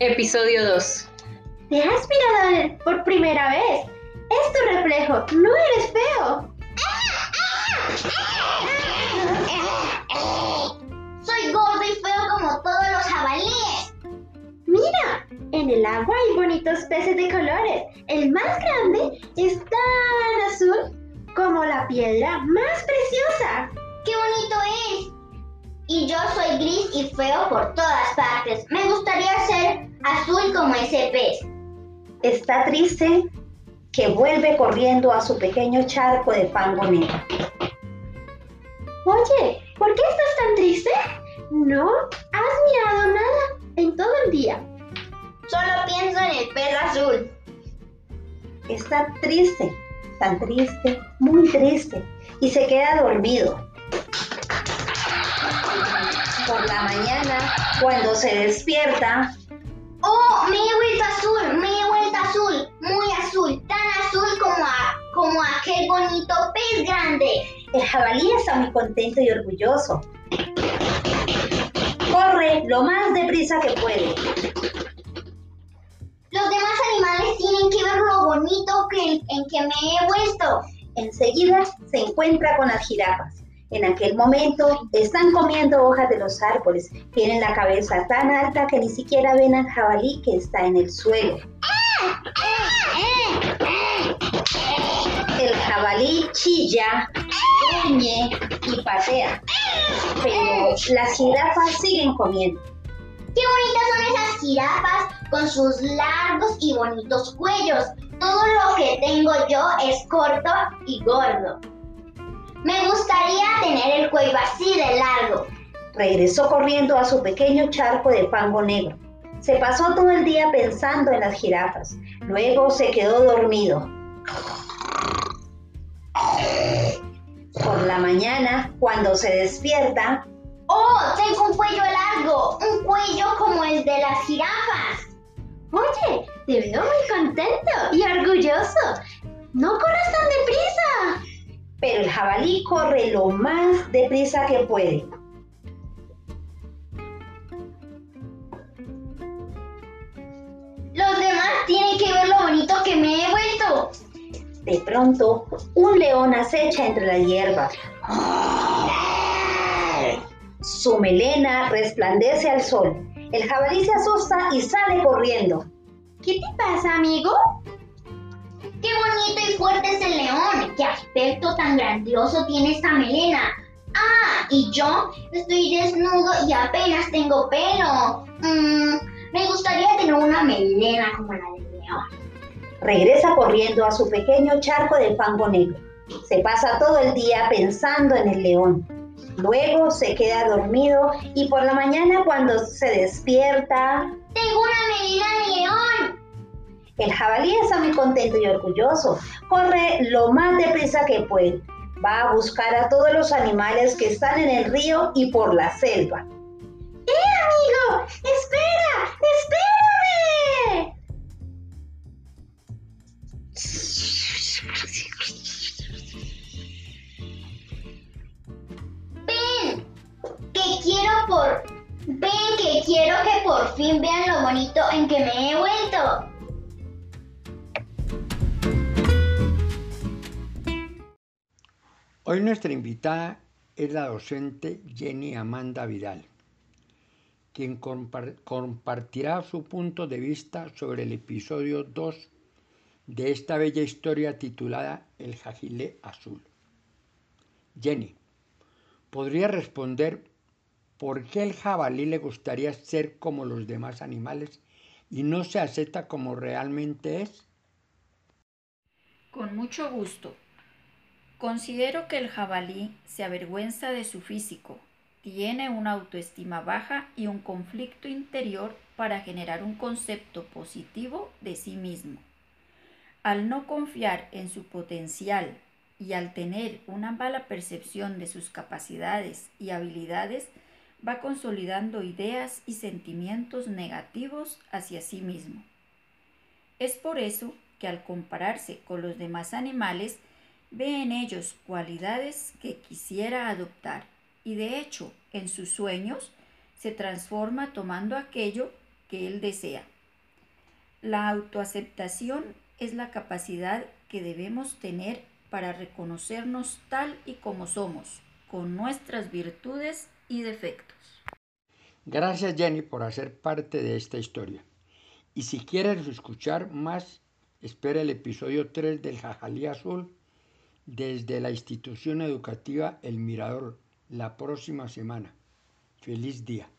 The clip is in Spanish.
Episodio 2. ¿Te has mirado por primera vez? Es tu reflejo, no eres feo. Soy gordo y feo como todos los jabalíes. Mira, en el agua hay bonitos peces de colores. El más grande es tan azul como la piedra más preciosa. ¡Qué bonito es! Y yo soy gris y feo por todas partes. Me gustaría ser azul como ese pez. Está triste que vuelve corriendo a su pequeño charco de fango negro. Oye, ¿por qué estás tan triste? No has mirado nada en todo el día. Solo pienso en el pez azul. Está triste, tan triste, muy triste, y se queda dormido. Por la mañana, cuando se despierta, ¡Oh! Me he vuelto azul, me he vuelto azul, muy azul, tan azul como, a- como aquel bonito pez grande. el jabalí está muy contento y orgulloso. Corre lo más deprisa que puede. Los demás animales tienen que ver lo bonito que, en que me he vuelto. Enseguida se encuentra con las jirafas. En aquel momento están comiendo hojas de los árboles. Tienen la cabeza tan alta que ni siquiera ven al jabalí que está en el suelo. El jabalí chilla, gruñe y patea. Pero las jirafas siguen comiendo. ¡Qué bonitas son esas jirafas con sus largos y bonitos cuellos! Todo lo que tengo yo es corto y gordo. Me gustaría tener el cuello así de largo. Regresó corriendo a su pequeño charco de fango negro. Se pasó todo el día pensando en las jirafas. Luego se quedó dormido. Por la mañana, cuando se despierta, ¡Oh! Tengo un cuello largo, un cuello como el de las jirafas. Oye, te veo muy contento y orgulloso. No corras el jabalí corre lo más deprisa que puede. Los demás tienen que ver lo bonito que me he vuelto. De pronto, un león acecha entre la hierba. Su melena resplandece al sol. El jabalí se asusta y sale corriendo. ¿Qué te pasa, amigo? ¡Qué bonito y fuerte es el león! ¡Qué aspecto tan grandioso tiene esta melena! ¡Ah! Y yo estoy desnudo y apenas tengo pelo. Mm, me gustaría tener una melena como la del león. Regresa corriendo a su pequeño charco de fango negro. Se pasa todo el día pensando en el león. Luego se queda dormido y por la mañana cuando se despierta, ¡Tengo una melena de! El jabalí está muy contento y orgulloso. Corre lo más deprisa que puede. Va a buscar a todos los animales que están en el río y por la selva. ¡Eh, amigo! ¡Espera! ¡Espérame! ¡Ven! Que quiero por... Ven que quiero que por fin vean lo bonito en que me he vuelto. Hoy nuestra invitada es la docente Jenny Amanda Vidal, quien compar- compartirá su punto de vista sobre el episodio 2 de esta bella historia titulada El Jajilé Azul. Jenny, ¿podría responder por qué el jabalí le gustaría ser como los demás animales y no se acepta como realmente es? Con mucho gusto. Considero que el jabalí se avergüenza de su físico, tiene una autoestima baja y un conflicto interior para generar un concepto positivo de sí mismo. Al no confiar en su potencial y al tener una mala percepción de sus capacidades y habilidades, va consolidando ideas y sentimientos negativos hacia sí mismo. Es por eso que al compararse con los demás animales, ve en ellos cualidades que quisiera adoptar y de hecho en sus sueños se transforma tomando aquello que él desea. La autoaceptación es la capacidad que debemos tener para reconocernos tal y como somos, con nuestras virtudes y defectos. Gracias Jenny por hacer parte de esta historia. Y si quieres escuchar más, espera el episodio 3 del Jajalí Azul desde la institución educativa El Mirador la próxima semana. Feliz día.